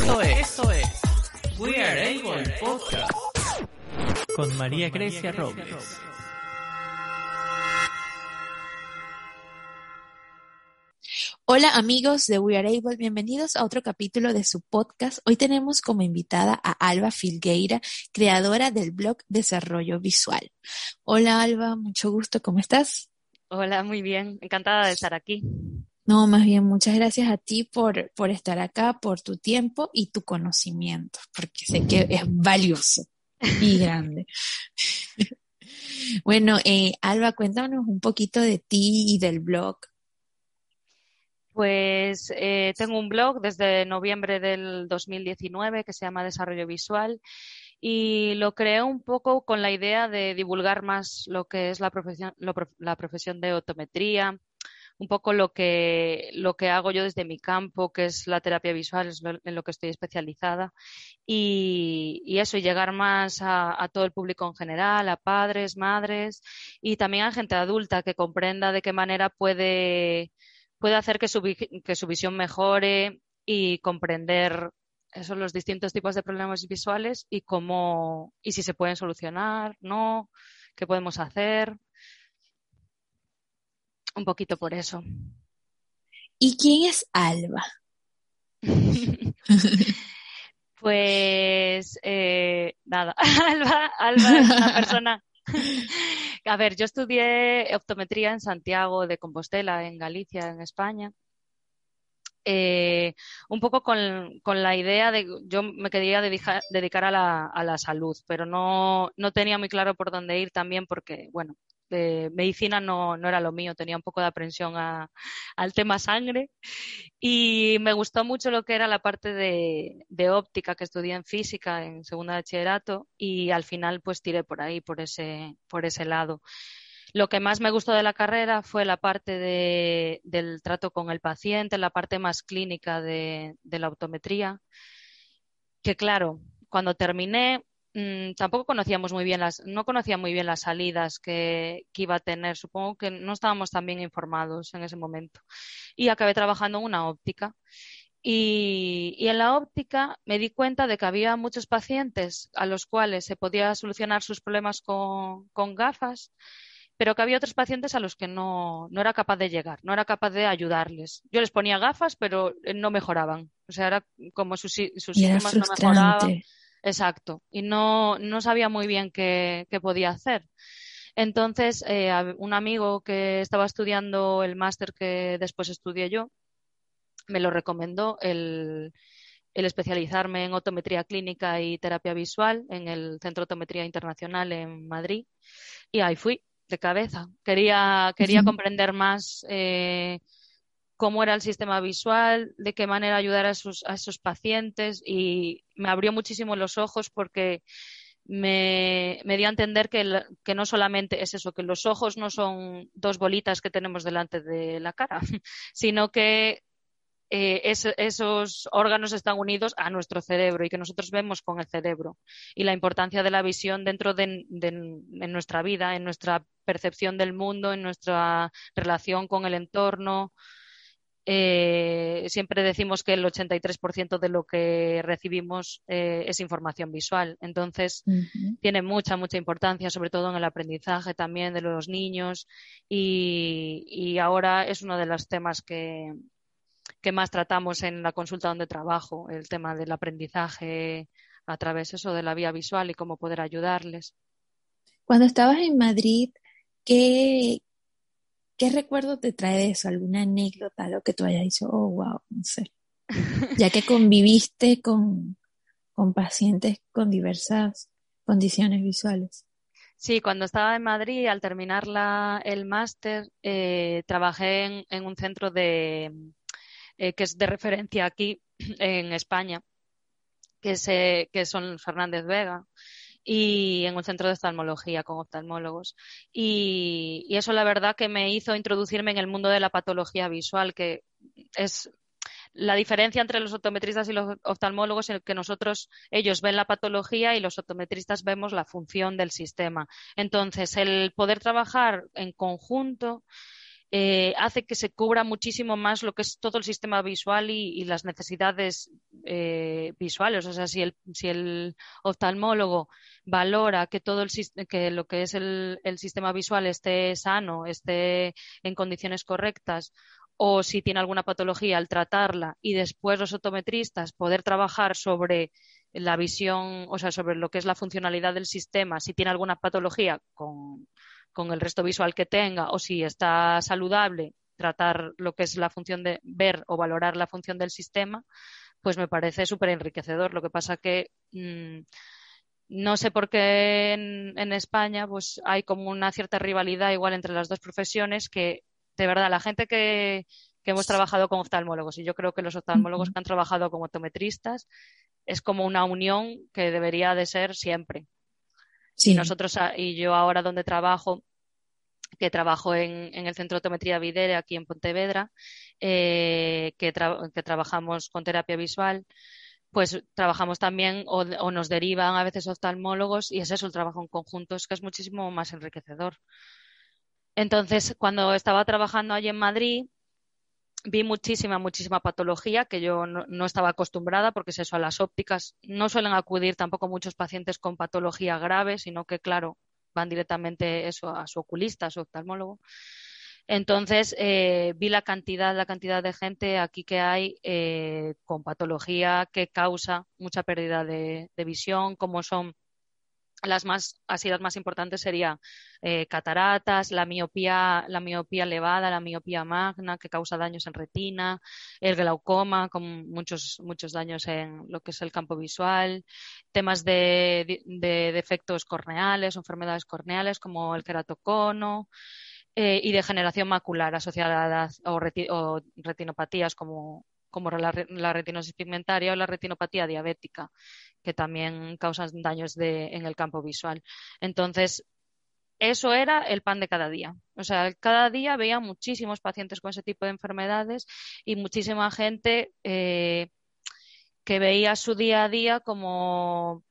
Esto es, esto es We Are Able Podcast con María Grecia Robles. Hola amigos de We Are Able, bienvenidos a otro capítulo de su podcast. Hoy tenemos como invitada a Alba Filgueira, creadora del blog Desarrollo Visual. Hola Alba, mucho gusto, ¿cómo estás? Hola, muy bien, encantada de estar aquí. No, más bien, muchas gracias a ti por, por estar acá, por tu tiempo y tu conocimiento, porque sé que es valioso y grande. bueno, eh, Alba, cuéntanos un poquito de ti y del blog. Pues eh, tengo un blog desde noviembre del 2019 que se llama Desarrollo Visual y lo creé un poco con la idea de divulgar más lo que es la profesión, la profesión de optometría, un poco lo que, lo que hago yo desde mi campo, que es la terapia visual, es en lo que estoy especializada, y, y eso, y llegar más a, todo el público en general, a padres, madres, y también a gente adulta que comprenda de qué manera puede puede hacer que su, que su visión mejore y comprender esos los distintos tipos de problemas visuales y cómo y si se pueden solucionar, no, qué podemos hacer. Un poquito por eso. ¿Y quién es Alba? pues eh, nada, Alba, Alba es una persona a ver, yo estudié optometría en Santiago de Compostela, en Galicia, en España. Eh, un poco con, con, la idea de yo me quería dedicar, dedicar a, la, a, la, salud, pero no, no tenía muy claro por dónde ir también porque, bueno, de medicina no, no, era lo mío, tenía un poco de aprensión a, al tema sangre y me gustó mucho lo que era la parte de, de, óptica que estudié en física en segunda de bachillerato y al final pues tiré por ahí, por ese, por ese lado. Lo que más me gustó de la carrera fue la parte de, del trato con el paciente, la parte más clínica de, de la optometría, que claro, cuando terminé mmm, tampoco conocíamos muy bien las, no conocía muy bien las salidas que, que, iba a tener. Supongo que no estábamos tan bien informados en ese momento. Y acabé trabajando en una óptica. Y, y, en la óptica me di cuenta de que había muchos pacientes a los cuales se podía solucionar sus problemas con, con gafas, pero que había otros pacientes a los que no, no, era capaz de llegar, no era capaz de ayudarles. Yo les ponía gafas, pero no mejoraban. O sea, era como sus, sus síntomas no mejoraban. Exacto. Y no, no sabía muy bien qué, qué podía hacer. Entonces, eh, un amigo que estaba estudiando el máster que después estudié yo, me lo recomendó el, el especializarme en otometría clínica y terapia visual en el Centro de Otometría Internacional en Madrid. Y ahí fui, de cabeza. Quería, quería comprender más eh, cómo era el sistema visual, de qué manera ayudar a esos, a esos pacientes y me abrió muchísimo los ojos porque me, me dio a entender que, que, no solamente es eso, que los ojos no son dos bolitas que tenemos delante de la cara, sino que eh, es, esos órganos están unidos a nuestro cerebro y que nosotros vemos con el cerebro. Y la importancia de la visión dentro de, de en nuestra vida, en nuestra percepción del mundo, en nuestra relación con el entorno, eh, siempre decimos que el 83% de lo que recibimos eh, es información visual. Entonces, uh -huh. tiene mucha, mucha importancia, sobre todo en el aprendizaje también de los niños. Y, y ahora es uno de los temas que, que, más tratamos en la consulta donde trabajo, el tema del aprendizaje a través eso de la vía visual y cómo poder ayudarles. Cuando estabas en Madrid, ¿qué, ¿Qué recuerdo te trae de eso? ¿Alguna anécdota? Lo que tú hayas dicho, oh, wow, no sé. Ya que conviviste con, con pacientes con diversas condiciones visuales. Sí, cuando estaba en Madrid, al terminar la, el máster, eh, trabajé en, en, un centro de, eh, que es de referencia aquí en España, que, se, que son Fernández Vega y en un centro de oftalmología con oftalmólogos. Y, eso la verdad que me hizo introducirme en el mundo de la patología visual, que es la diferencia entre los optometristas y los oftalmólogos es que nosotros, ellos ven la patología y los optometristas vemos la función del sistema. Entonces, el poder trabajar en conjunto eh, hace que se cubra muchísimo más lo que es todo el sistema visual y, las necesidades eh, visuales. O sea, si el, si el oftalmólogo valora que todo el que lo que es el, el sistema visual esté sano, esté en condiciones correctas, o si tiene alguna patología al tratarla y después los optometristas poder trabajar sobre la visión, o sea, sobre lo que es la funcionalidad del sistema, si tiene alguna patología con, con el resto visual que tenga o si está saludable, tratar lo que es la función de ver o valorar la función del sistema, pues me parece súper enriquecedor. Lo que pasa que mm, no sé por qué en, en, España pues hay como una cierta rivalidad igual entre las dos profesiones que de verdad la gente que, que hemos trabajado con oftalmólogos y yo creo que los oftalmólogos que han trabajado como optometristas es como una unión que debería de ser siempre. Y nosotros, y yo ahora donde trabajo, que trabajo en, el Centro de Optometría Videre aquí en Pontevedra, eh, que, que, trabajamos con terapia visual, pues trabajamos también o, o, nos derivan a veces oftalmólogos y es eso el trabajo en conjunto, es que es muchísimo más enriquecedor. Entonces, cuando estaba trabajando allí en Madrid, vi muchísima, muchísima patología que yo no, estaba acostumbrada porque es eso, a las ópticas no suelen acudir tampoco muchos pacientes con patología grave, sino que, claro, van directamente eso a su oculista, a su oftalmólogo. Entonces, eh, vi la cantidad, la cantidad de gente aquí que hay eh, con patología que causa mucha pérdida de, de visión, como son las más, así las más importantes serían eh, cataratas, la miopía, la miopía elevada, la miopía magna, que causa daños en retina, el glaucoma, con muchos, muchos daños en lo que es el campo visual, temas de, defectos corneales enfermedades corneales como el queratocono, eh, y degeneración macular asociada a o retinopatías como, como la, retinosis pigmentaria o la retinopatía diabética, que también causan daños en el campo visual. Entonces, eso era el pan de cada día. O sea, cada día veía muchísimos pacientes con ese tipo de enfermedades y muchísima gente eh, que veía su día a día como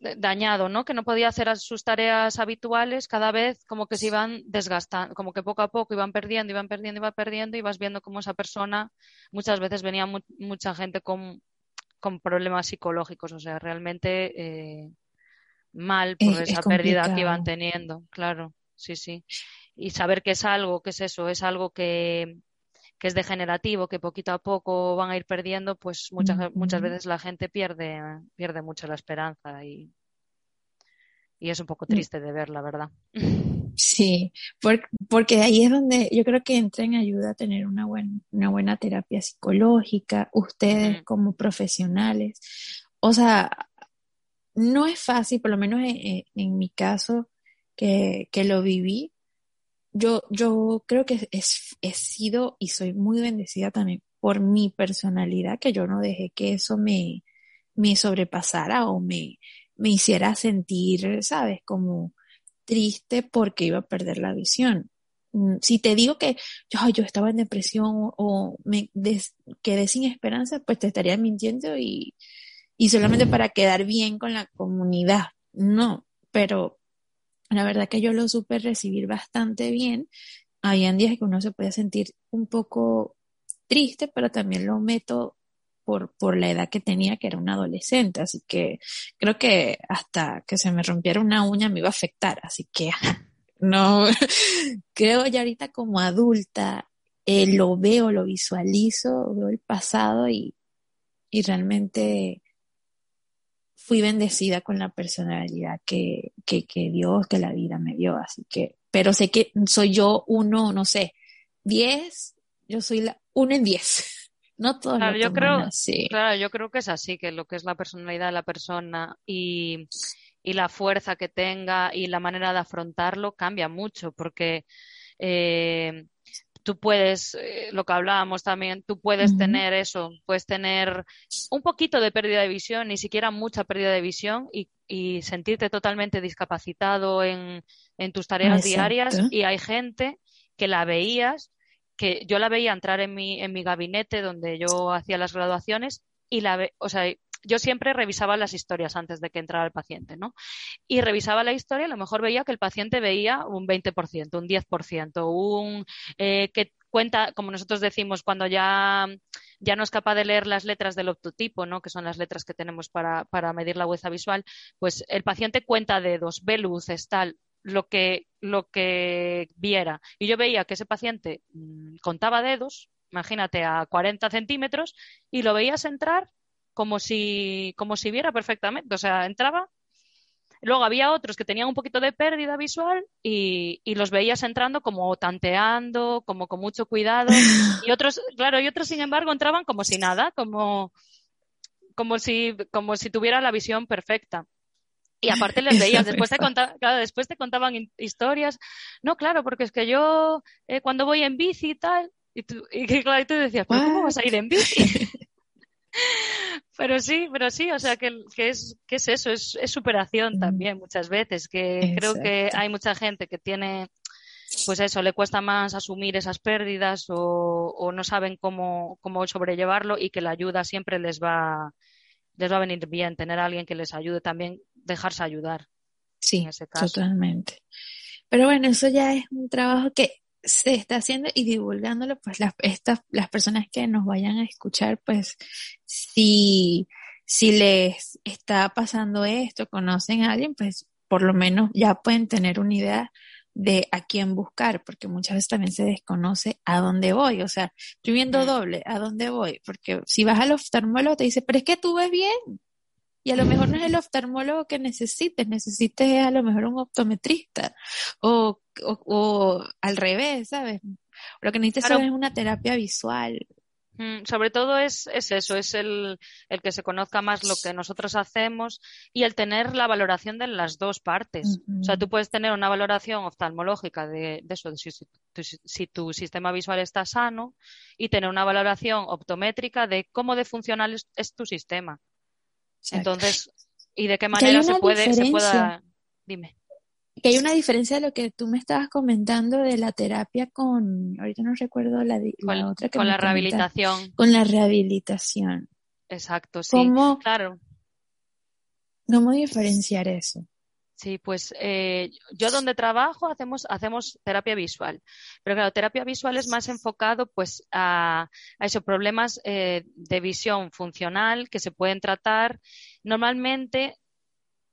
dañado, ¿no? Que no podía hacer sus tareas habituales, cada vez como que se iban desgastando, como que poco a poco iban perdiendo, iban perdiendo, iban perdiendo, y vas viendo cómo esa persona, muchas veces venía mucha gente con, con, problemas psicológicos, o sea, realmente eh, mal por esa pérdida que iban teniendo, claro, sí, sí. Y saber que es algo, que es eso, es algo que, que es degenerativo, que poquito a poco van a ir perdiendo, pues muchas, muchas veces la gente pierde, pierde mucho la esperanza y, y es un poco mm. triste de ver, la verdad. Sí, porque ahí es donde yo creo que entra en ayuda a tener una, una buena terapia psicológica, ustedes como profesionales. O sea, no es fácil, por lo menos en, mi caso, que, que, lo viví, yo, yo creo que es, he sido y soy muy bendecida también por mi personalidad, que yo no dejé que eso me, me sobrepasara o me, me hiciera sentir, ¿sabes? Como triste porque iba a perder la visión. Mm, si te digo que yo, yo estaba en depresión o me quedé sin esperanza, pues te estaría mintiendo y, y solamente para quedar bien con la comunidad. No, pero la verdad que yo lo supe recibir bastante bien. Habían días que uno se puede sentir un poco triste, pero también lo meto por, por la edad que tenía, que era un adolescente. Así que creo que hasta que se me rompiera una uña me iba a afectar. Así que no, creo ya ahorita como adulta eh, lo veo, lo visualizo, veo el pasado y, y realmente fui bendecida con la personalidad que, que, que Dios, que la vida me dio. Así que, pero sé que soy yo uno, no sé, diez, yo soy la uno en diez. No todos claro, yo creo, así. Claro, yo creo que es así, que lo que es la personalidad de la persona y, y la fuerza que tenga y la manera de afrontarlo cambia mucho, porque eh, tú puedes, eh, lo que hablábamos también, tú puedes tener eso, puedes tener un poquito de pérdida de visión, ni siquiera mucha pérdida de visión y, sentirte totalmente discapacitado en, tus tareas diarias. Y hay gente que la veías, que yo la veía entrar en mi, en mi gabinete donde yo hacía las graduaciones y la ve, o sea, yo siempre revisaba las historias antes de que entrara el paciente, ¿no? Y revisaba la historia, a lo mejor veía que el paciente veía un 20%, un 10%, un eh, que cuenta, como nosotros decimos, cuando ya, ya no es capaz de leer las letras del optotipo, ¿no? que son las letras que tenemos para, para medir la hueza visual, pues el paciente cuenta dedos, ve luces, tal, lo que, lo que viera. Y yo veía que ese paciente mm, contaba dedos, imagínate, a 40 centímetros, y lo veías entrar como si, como si viera perfectamente. O sea, entraba. Luego había otros que tenían un poquito de pérdida visual y, y los veías entrando como tanteando, como con mucho cuidado. Y otros, claro, y otros, sin embargo, entraban como si nada, como, como si, como si tuviera la visión perfecta. Y aparte les veías, después te, claro, después te contaban historias. No, claro, porque es que yo eh, cuando voy en bici y tal, y tú, y, claro, y tú decías, ¿pero cómo vas a ir en bici? pero sí, pero sí, o sea, que, que es, que es eso, es, es superación mm. también muchas veces, que creo que hay mucha gente que tiene, pues eso, le cuesta más asumir esas pérdidas o, o no saben cómo, cómo sobrellevarlo y que la ayuda siempre les va, les va a venir bien, tener a alguien que les ayude también, dejarse ayudar. Sí, en ese caso. totalmente. Pero bueno, eso ya es un trabajo que se está haciendo y divulgándolo, pues las, estas, las personas que nos vayan a escuchar, pues si, si les está pasando esto, conocen a alguien, pues por lo menos ya pueden tener una idea de a quién buscar, porque muchas veces también se desconoce a dónde voy, o sea, estoy viendo doble, a dónde voy, porque si vas al oftalmólogo te dice, pero es que tú ves bien, y a lo mejor no es el oftalmólogo que necesites, necesites a lo mejor un optometrista o, o, al revés, ¿sabes? Lo que necesitas es una terapia visual. Mm, sobre todo es, es eso, es el, el, que se conozca más lo que nosotros hacemos y el tener la valoración de las dos partes. O sea, tú puedes tener una valoración oftalmológica de, de eso, de si, si, tu sistema visual está sano y tener una valoración optométrica de cómo de funcional es tu sistema. Entonces, ¿y de qué manera se puede, se pueda, dime. Que hay una diferencia de lo que tú me estabas comentando de la terapia con, ahorita no recuerdo la, otra que Con la rehabilitación. Con la rehabilitación. Exacto, sí. ¿Cómo, claro. ¿Cómo diferenciar eso? Sí, pues eh, yo donde trabajo hacemos, hacemos terapia visual, pero claro, terapia visual es más enfocado pues a, esos problemas eh, de visión funcional que se pueden tratar normalmente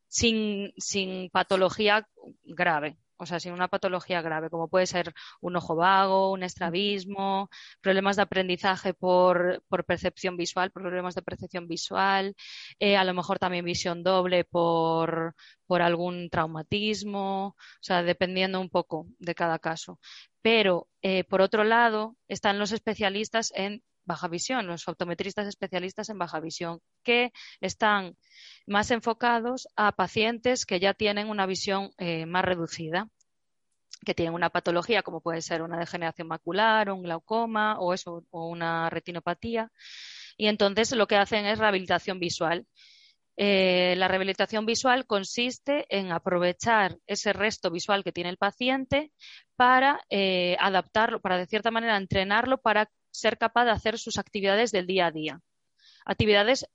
sin, sin patología grave o sea, sin una patología grave, como puede ser un ojo vago, un estrabismo, problemas de aprendizaje por, percepción visual, problemas de percepción visual, eh, a lo mejor también visión doble por, por algún traumatismo, o sea, dependiendo un poco de cada caso. Pero, eh, por otro lado, están los especialistas en baja visión, los optometristas especialistas en baja visión, que están más enfocados a pacientes que ya tienen una visión eh, más reducida, que tienen una patología como puede ser una degeneración macular un glaucoma o eso o una retinopatía y entonces lo que hacen es rehabilitación visual. Eh, la rehabilitación visual consiste en aprovechar ese resto visual que tiene el paciente para eh, adaptarlo, para de cierta manera entrenarlo para ser capaz de hacer sus actividades del día a día. Actividades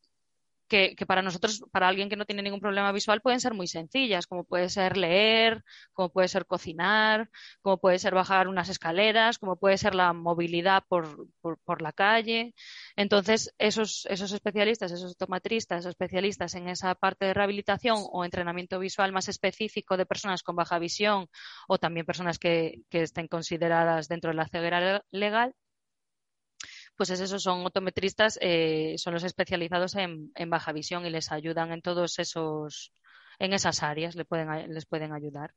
que, para nosotros, para alguien que no tiene ningún problema visual, pueden ser muy sencillas, como puede ser leer, como puede ser cocinar, como puede ser bajar unas escaleras, como puede ser la movilidad por, por, la calle. Entonces, esos, esos especialistas, esos tomatristas, especialistas en esa parte de rehabilitación o entrenamiento visual más específico de personas con baja visión o también personas que estén consideradas dentro de la ceguera legal, pues es eso, son optometristas, eh, son los especializados en, baja visión y les ayudan en todos esos, en esas áreas, les pueden, les pueden ayudar.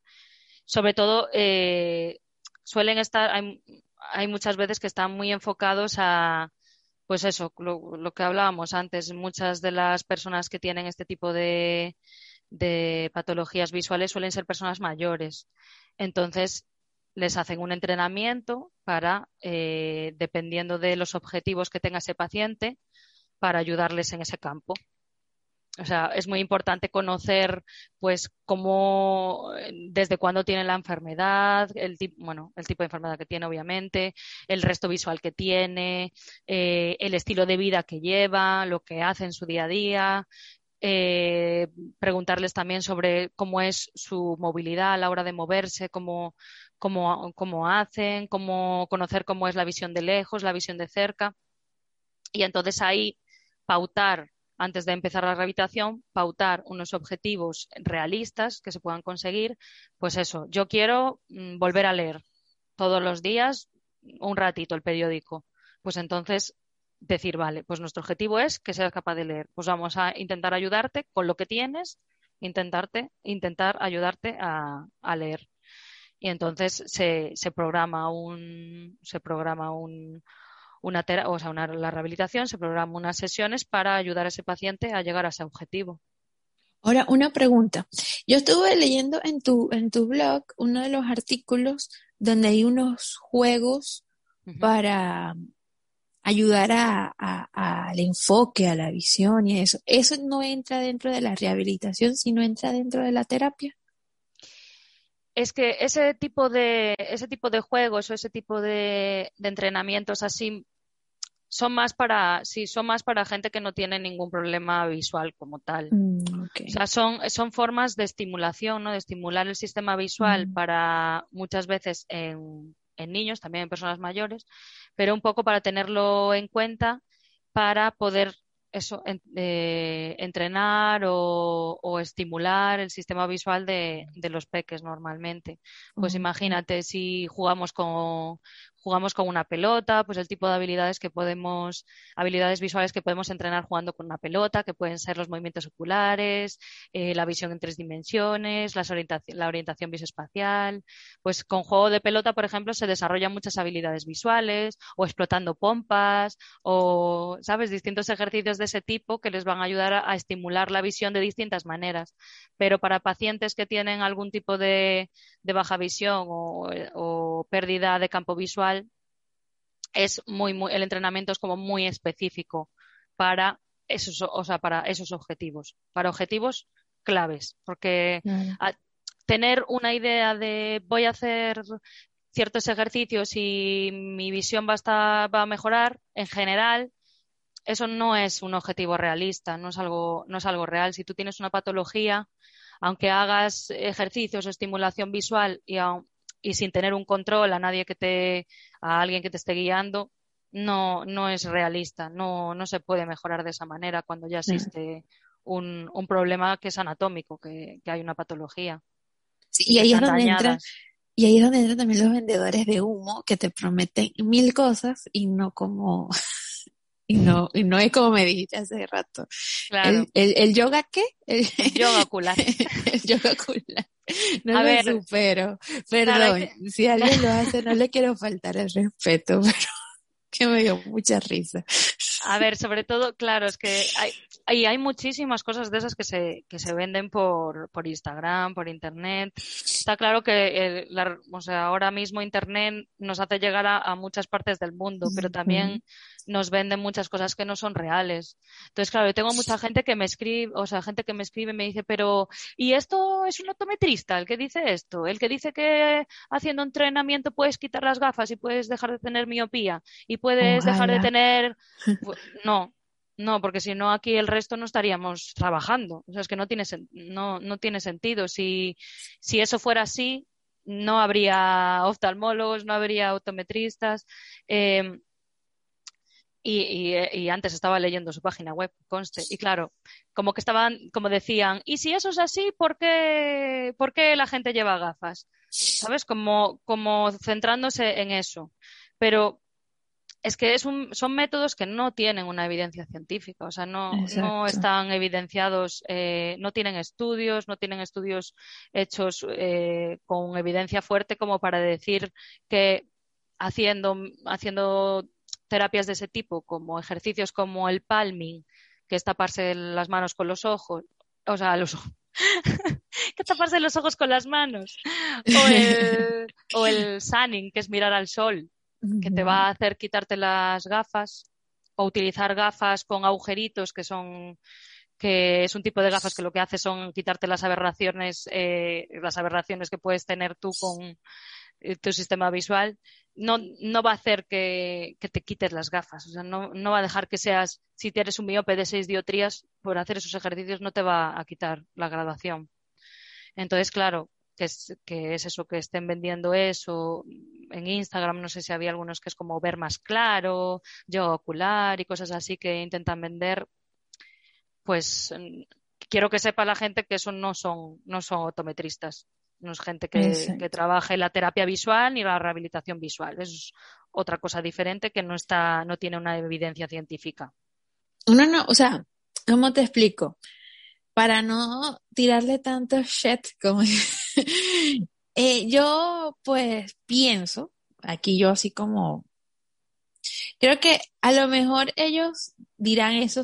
Sobre todo, eh, suelen estar, hay, hay, muchas veces que están muy enfocados a, pues eso, lo, lo, que hablábamos antes, muchas de las personas que tienen este tipo de, de patologías visuales suelen ser personas mayores. Entonces, les hacen un entrenamiento para, eh, dependiendo de los objetivos que tenga ese paciente, para ayudarles en ese campo. o sea, es muy importante conocer, pues, cómo, desde cuándo tiene la enfermedad, el tipo, bueno, el tipo de enfermedad que tiene, obviamente, el resto visual que tiene, eh, el estilo de vida que lleva, lo que hace en su día a día. Eh, preguntarles también sobre cómo es su movilidad a la hora de moverse, cómo, cómo, cómo hacen, cómo conocer cómo es la visión de lejos, la visión de cerca. Y entonces ahí pautar antes de empezar la rehabilitación, pautar unos objetivos realistas que se puedan conseguir. Pues eso, yo quiero mm, volver a leer todos los días un ratito el periódico. Pues entonces decir, vale, pues nuestro objetivo es que seas capaz de leer. Pues vamos a intentar ayudarte con lo que tienes, intentarte, intentar ayudarte a, a leer. Y entonces se, se programa un, se programa un, una, o sea, una, la rehabilitación, se programan unas sesiones para ayudar a ese paciente a llegar a ese objetivo. Ahora, una pregunta. Yo estuve leyendo en tu, en tu blog uno de los artículos donde hay unos juegos para ayudar al enfoque, a la visión y eso. ¿Eso no entra dentro de la rehabilitación, sino entra dentro de la terapia? Es que ese tipo de, ese tipo de juegos o ese tipo de, de entrenamientos así son más para, sí, son más para gente que no tiene ningún problema visual como tal. Mm, o sea, son, son formas de estimulación, ¿no? De estimular el sistema visual Mm. para muchas veces en, en niños, también en personas mayores, pero un poco para tenerlo en cuenta para poder eso, en- eh, entrenar o, o estimular el sistema visual de, de los peques normalmente. Pues imagínate si jugamos con, jugamos con una pelota, pues el tipo de habilidades que podemos, habilidades visuales que podemos entrenar jugando con una pelota, que pueden ser los movimientos oculares, eh, la visión en tres dimensiones, las orientaci- la orientación visoespacial. Pues con juego de pelota, por ejemplo, se desarrollan muchas habilidades visuales o explotando pompas o, ¿sabes?, distintos ejercicios de ese tipo que les van a ayudar a, estimular la visión de distintas maneras. Pero para pacientes que tienen algún tipo de, baja visión o pérdida de campo visual, es muy, muy, el entrenamiento es como muy específico para esos, o sea, para esos objetivos, para objetivos claves, porque a- tener una idea de voy a hacer ciertos ejercicios y mi visión va a estar, va a mejorar, en general, eso no es un objetivo realista, no es algo, no es algo real. Si tú tienes una patología, aunque hagas ejercicios o estimulación visual y, aun- y sin tener un control a nadie que te, a alguien que te esté guiando, no, no es realista, no, no se puede mejorar de esa manera cuando ya existe un, un problema que es anatómico, que, que hay una patología. Sí, y ahí es donde entra, y ahí es donde entran también los vendedores de humo que te prometen mil cosas y no como, y no, y no es como me dijiste hace rato. Claro, El, el, el yoga qué? El, yoga ocular. el yoga ocular. No A lo ver, supero. Perdón, si alguien lo hace, no le quiero faltar el respeto, pero que me dio mucha risa. A ver, sobre todo, claro, es que hay, hay, hay muchísimas cosas de esas que se, que se venden por, por Instagram, por Internet. Está claro que el- la- o sea, ahora mismo Internet nos hace llegar a, a muchas partes del mundo, pero también nos venden muchas cosas que no son reales. Entonces, claro, yo tengo mucha gente que me escribe, o sea, gente que me escribe y me dice, pero, ¿y esto es un optometrista el que dice esto? El que dice que haciendo entrenamiento puedes quitar las gafas y puedes dejar de tener miopía y puedes dejar de tener Pu- No, no, porque si no aquí el resto no estaríamos trabajando. O sea, es que no tiene, no, no tiene sentido. Si, si eso fuera así, no habría oftalmólogos, no habría optometristas. Eh, y, y, eh, y antes estaba leyendo su página web, conste. Y claro, como que estaban, como decían, ¿y si eso es así, por qué, por qué la gente lleva gafas? ¿Sabes? Como, como centrándose en eso. Pero es que es un, son métodos que no tienen una evidencia científica, o sea, no, no están evidenciados, eh, no tienen estudios, no tienen estudios hechos eh, con evidencia fuerte como para decir que haciendo, haciendo terapias de ese tipo, como ejercicios como el palming, que es taparse las manos con los ojos, o sea, los que taparse los ojos con las manos. O el, o el sunning, que es mirar al sol que te va a hacer quitarte las gafas o utilizar gafas con agujeritos que son que es un tipo de gafas que lo que hace son quitarte las aberraciones, eh, las aberraciones que puedes tener tú con eh, tu sistema visual, no, no va a hacer que, te quites las gafas. O sea, no, no, va a dejar que seas, si tienes un miope de seis diotrías, por hacer esos ejercicios no te va a quitar la graduación. Entonces, claro, que es, que es eso, que estén vendiendo eso. En Instagram no sé si había algunos que es como ver más claro, yo ocular y cosas así que intentan vender. Pues quiero que sepa la gente que eso no son, no son optometristas. No es gente que, que trabaje la terapia visual ni la rehabilitación visual. Es otra cosa diferente que no está, no tiene una evidencia científica. No, no, o sea, ¿cómo te explico? Para no tirarle tanto shit como eh, yo pues pienso, aquí yo así como, creo que a lo mejor ellos dirán eso,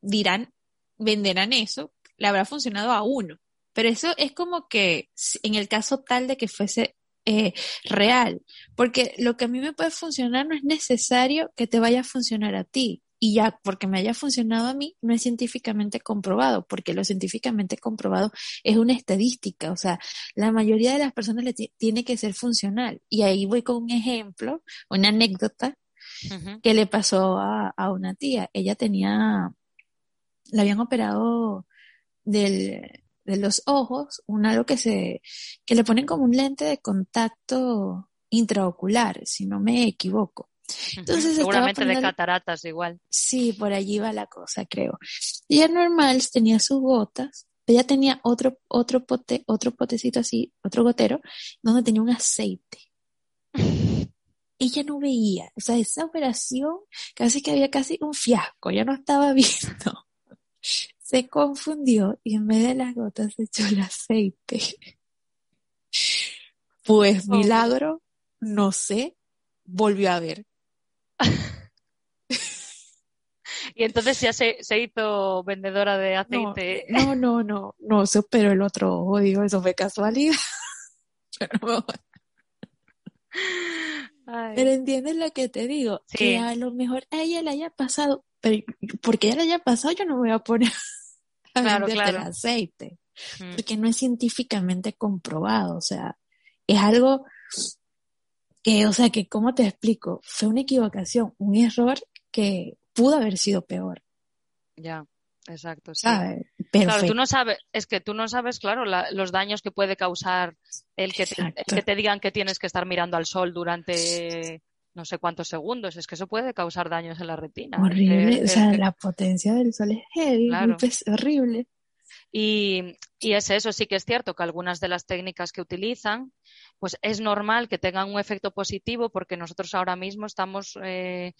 dirán, venderán eso, le habrá funcionado a uno, pero eso es como que en el caso tal de que fuese eh, real, porque lo que a mí me puede funcionar no es necesario que te vaya a funcionar a ti. Y ya, porque me haya funcionado a mí, no es científicamente comprobado, porque lo científicamente comprobado es una estadística. O sea, la mayoría de las personas le tiene que ser funcional. Y ahí voy con un ejemplo, una anécdota que le pasó a, a una tía. Ella tenía, la habían operado del, de los ojos, un algo que se, que le ponen como un lente de contacto intraocular, si no me equivoco. Entonces, Seguramente de cataratas igual. Sí, por allí va la cosa, creo. Ella normal tenía sus gotas, ella tenía otro, otro pote, otro potecito así, otro gotero, donde tenía un aceite. ella no veía, o sea, esa operación casi que había casi un fiasco, ya no estaba viendo se confundió y en vez de las gotas se echó el aceite. Pues milagro, no sé, volvió a ver. y entonces ya se, hizo vendedora de aceite. No, no, no, no, se operó el otro ojo, digo, eso fue casualidad. Pero, Pero entiendes lo que te digo, que a lo mejor a ella le haya pasado, pero porque ella le haya pasado yo no me voy a poner claro, claro. el aceite, mm. porque no es científicamente comprobado, o sea, es algo que, o sea, que, ¿cómo te explico? Fue una equivocación, un error que pudo haber sido peor. Ya, exacto. Sí. Claro, tú no sabes, es que tú no sabes, claro, los daños que puede causar el que, el que te digan que tienes que estar mirando al sol durante no sé cuántos segundos. Es que eso puede causar daños en la retina. Horrible. o sea, la potencia del sol es heavy, es horrible. Y, es eso, sí que es cierto que algunas de las técnicas que utilizan, pues es normal que tengan un efecto positivo porque nosotros ahora mismo estamos eh,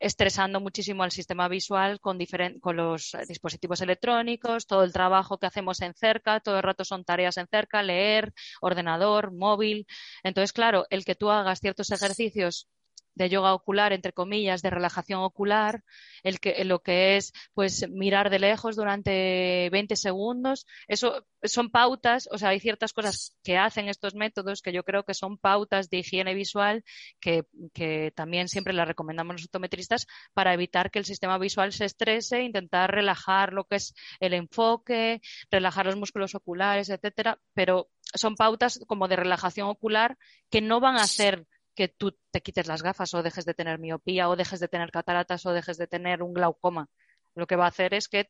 estresando muchísimo al sistema visual con, con los dispositivos electrónicos, todo el trabajo que hacemos en cerca, todo el rato son tareas en cerca, leer, ordenador, móvil. Entonces, claro, el que tú hagas ciertos ejercicios de yoga ocular, entre comillas, de relajación ocular, el que, lo que es pues mirar de lejos durante 20 segundos. Eso son pautas, o sea, hay ciertas cosas que hacen estos métodos que yo creo que son pautas de higiene visual que, que también siempre las recomendamos los optometristas para evitar que el sistema visual se estrese, intentar relajar lo que es el enfoque, relajar los músculos oculares, etcétera, pero son pautas como de relajación ocular que no van a hacer que tú te quites las gafas o dejes de tener miopía o dejes de tener cataratas o dejes de tener un glaucoma. Lo que va a hacer es que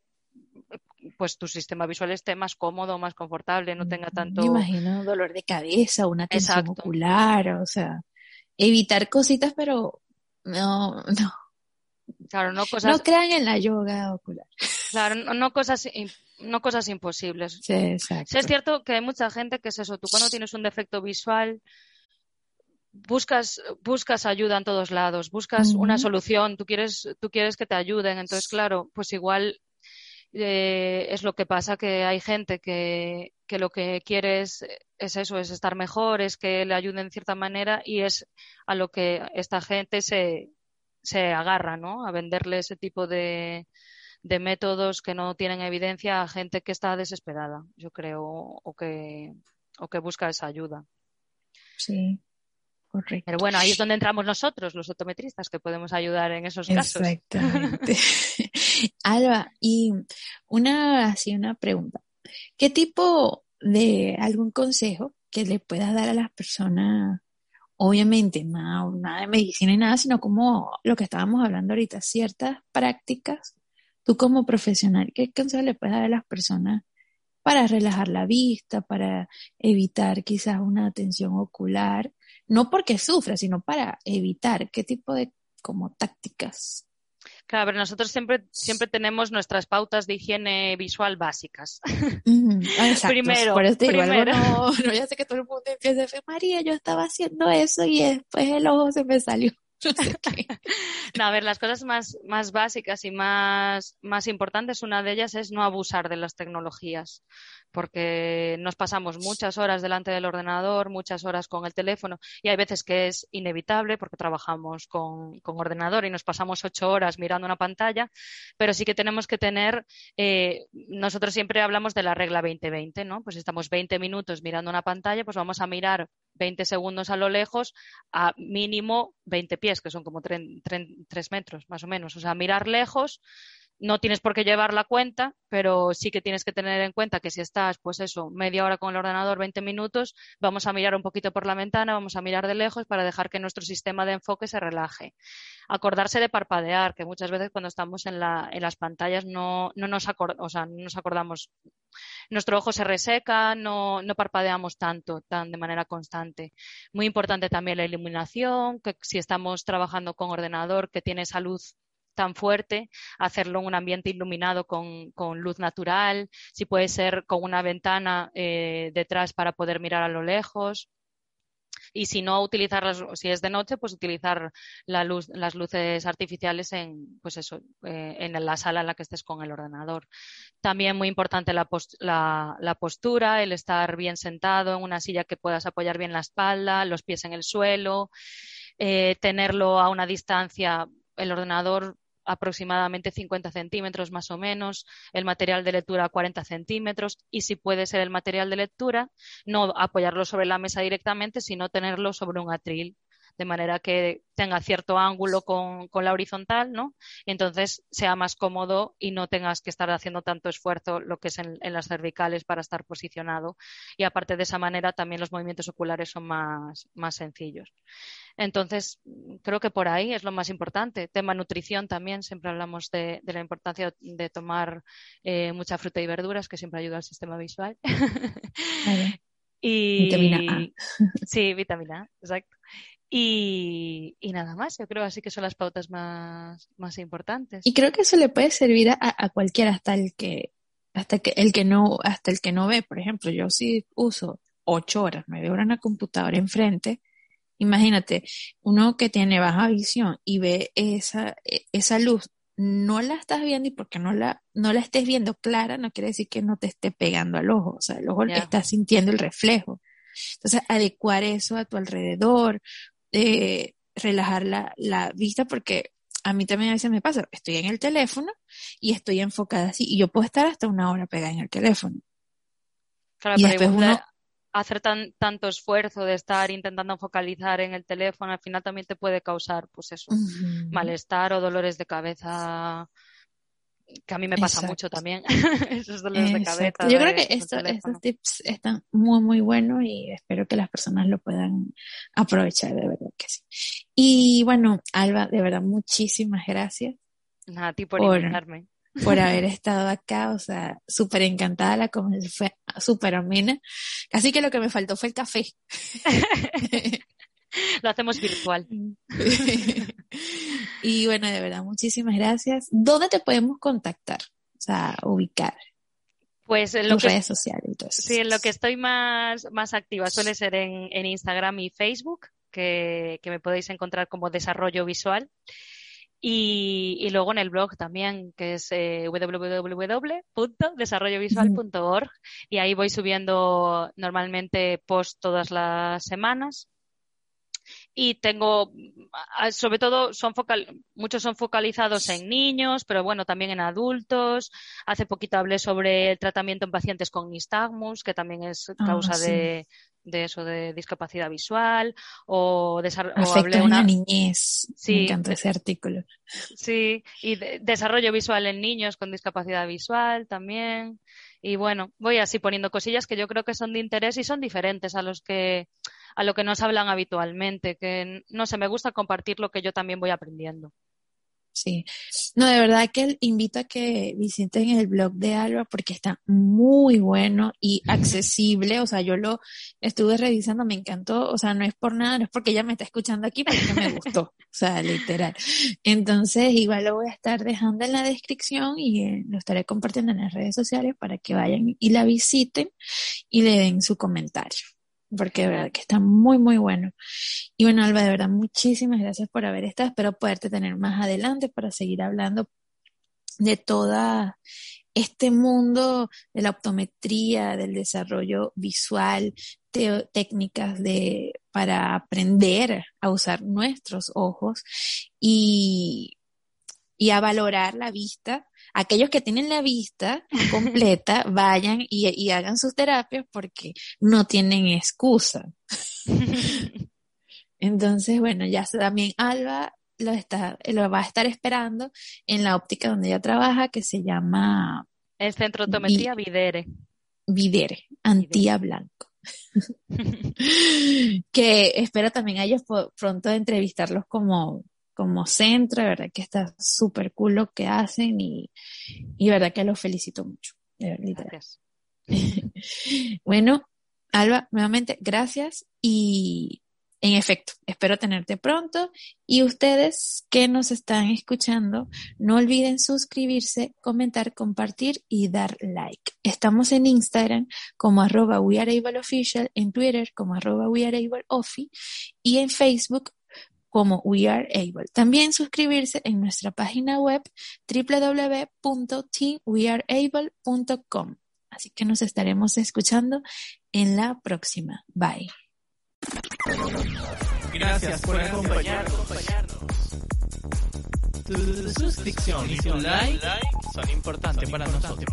pues tu sistema visual esté más cómodo, más confortable, no tenga tanto. Me imagino dolor de cabeza, una tensión ocular, o sea, evitar cositas, pero no, no. Claro, no cosas. No crean en la yoga ocular. Claro, no, cosas, no cosas imposibles. Sí, exacto. es cierto que hay mucha gente que es eso. Tú cuando tienes un defecto visual, buscas, buscas ayuda en todos lados, buscas una solución, tú quieres, tú quieres que te ayuden. Entonces, claro, pues igual eh, es lo que pasa, que hay gente que, que lo que quiere es, eso, es estar mejor, es que le ayuden de cierta manera y es a lo que esta gente se, se agarra, ¿no? A venderle ese tipo de, de métodos que no tienen evidencia a gente que está desesperada, yo creo, o que, o que busca esa ayuda. Sí. Correcto. Pero bueno, ahí es donde entramos nosotros, los optometristas, que podemos ayudar en esos casos. Exactamente. Alba, y una, así una pregunta. ¿Qué tipo de algún consejo que le puedas dar a las personas? Obviamente, nada, nada de medicina y nada, sino como lo que estábamos hablando ahorita, ciertas prácticas. Tú como profesional, ¿qué consejo le puedes dar a las personas para relajar la vista, para evitar quizás una tensión ocular? No porque sufra, sino para evitar qué tipo de como tácticas Claro, pero nosotros siempre, siempre tenemos nuestras pautas de higiene visual básicas. primero, por eso primero. no, no, ya sé que todo el mundo empieza a decir, María, yo estaba haciendo eso y después el ojo se me salió. No, a ver, las cosas más, más básicas y más, más importantes, una de ellas es no abusar de las tecnologías, porque nos pasamos muchas horas delante del ordenador, muchas horas con el teléfono, y hay veces que es inevitable porque trabajamos con, con ordenador y nos pasamos ocho horas mirando una pantalla, pero sí que tenemos que tener, eh, nosotros siempre hablamos de la regla 20-20, ¿no? Pues estamos 20 minutos mirando una pantalla, pues vamos a mirar 20 segundos a lo lejos a mínimo 20 pies, que son como 3 metros más o menos. O sea, mirar lejos no tienes por qué llevar la cuenta, pero sí que tienes que tener en cuenta que si estás, pues eso, media hora con el ordenador, 20 minutos, vamos a mirar un poquito por la ventana, vamos a mirar de lejos para dejar que nuestro sistema de enfoque se relaje. Acordarse de parpadear, que muchas veces cuando estamos en, la, en las pantallas no, no, nos o sea, no nos acordamos. Nuestro ojo se reseca, no, no parpadeamos tanto, tan de manera constante. Muy importante también la iluminación, que si estamos trabajando con ordenador, que tiene esa luz tan fuerte, hacerlo en un ambiente iluminado con, luz natural, si puede ser con una ventana eh, detrás para poder mirar a lo lejos. Y si no utilizar si es de noche, pues utilizar la luz, las luces artificiales en, pues eh, en la sala en la que estés con el ordenador. También muy importante la, la, postura, el estar bien sentado en una silla que puedas apoyar bien la espalda, los pies en el suelo, eh, tenerlo a una distancia el ordenador aproximadamente 50 centímetros más o menos, el material de lectura 40 centímetros y si puede ser el material de lectura, no apoyarlo sobre la mesa directamente, sino tenerlo sobre un atril de manera que tenga cierto ángulo con, la horizontal, ¿no? Y entonces sea más cómodo y no tengas que estar haciendo tanto esfuerzo lo que es en, las cervicales para estar posicionado. Y aparte de esa manera también los movimientos oculares son más, más sencillos. Entonces, creo que por ahí es lo más importante. Tema nutrición también, siempre hablamos de, la importancia de tomar eh, mucha fruta y verduras, que siempre ayuda al sistema visual. y vitamina A. sí, vitamina A, exacto. Y, nada más, yo creo así que son las pautas más, más importantes. Y creo que eso le puede servir a, a, cualquiera, hasta el que, hasta que el que no, hasta el que no ve. Por ejemplo, yo sí uso ocho horas, me veo una computadora enfrente. Imagínate, uno que tiene baja visión y ve esa, e, esa luz, no la estás viendo y porque no la, no la estés viendo clara, no quiere decir que no te esté pegando al ojo. O sea, el ojo está sintiendo el reflejo. Entonces, adecuar eso a tu alrededor, eh, relajar la, la vista porque a mí también a veces me pasa, estoy en el teléfono y estoy enfocada así y yo puedo estar hasta una hora pegada en el teléfono. Claro, y pero uno... hacer tan, tanto esfuerzo de estar intentando focalizar en el teléfono al final también te puede causar pues eso, malestar o dolores de cabeza que a mí me pasa mucho también, esos dolores de cabeza. Yo creo que estos tips están muy, muy buenos y espero que las personas lo puedan aprovechar, de verdad que sí. Y bueno, Alba, de verdad, muchísimas gracias. a ti por, invitarme. Por haber estado acá, o sea, súper encantada, la conversación fue súper amena. Así que lo que me faltó fue el café. lo hacemos virtual. Y bueno, de verdad, muchísimas gracias. ¿Dónde te podemos contactar? O sea, ubicar. Pues en lo que, redes sociales. Entonces. Sí, en lo que estoy más, más activa suele ser en, en Instagram y Facebook, que, que, me podéis encontrar como Desarrollo Visual. Y, y luego en el blog también, que es eh, www.desarrollovisual.org. Y ahí voy subiendo normalmente post todas las semanas y tengo, sobre todo, son focal, Muchos son focalizados en niños, pero bueno, también en adultos. Hace poquito hablé sobre el tratamiento en pacientes con nistagmus, que también es ah, causa de, eso, de discapacidad visual. O, o hablé una... niñez. Sí. Me encanta ese artículo. Sí, y desarrollo visual en niños con discapacidad visual también. Y bueno, voy así poniendo cosillas que yo creo que son de interés y son diferentes a los que a lo que nos hablan habitualmente, que no sé, me gusta compartir lo que yo también voy aprendiendo. Sí, no, de verdad que invito a que visiten el blog de Alba porque está muy bueno y accesible. O sea, yo lo estuve revisando, me encantó. O sea, no es por nada, no es porque ella me está escuchando aquí, porque me gustó. O sea, literal. Entonces, igual lo voy a estar dejando en la descripción y eh, lo estaré compartiendo en las redes sociales para que vayan y la visiten y le den su comentario porque de verdad que está muy, muy bueno. Y bueno, Alba, de verdad, muchísimas gracias por haber estado. Espero poderte tener más adelante para seguir hablando de todo este mundo de la optometría, del desarrollo visual, técnicas de, para aprender a usar nuestros ojos y, y a valorar la vista aquellos que tienen la vista completa vayan y, hagan sus terapias porque no tienen excusa. Entonces, bueno, ya también Alba lo, está, lo va a estar esperando en la óptica donde ella trabaja, que se llama... El Centro de Videre. Videre, Antía Blanco. que espero también a ellos pronto entrevistarlos como como centro, de verdad que está súper cool lo que hacen y, y verdad que los felicito mucho. Gracias. bueno, Alba, nuevamente, gracias y en efecto, espero tenerte pronto y ustedes que nos están escuchando, no olviden suscribirse, comentar, compartir y dar like. Estamos en Instagram como arroba weareableofficial, en Twitter como arroba weareableofi y en Facebook como We Are Able. También suscribirse en nuestra página web www.teamweareable.com. Así que nos estaremos escuchando en la próxima. Bye. Gracias por acompañarnos. Suscripción y tu like son importantes para nosotros.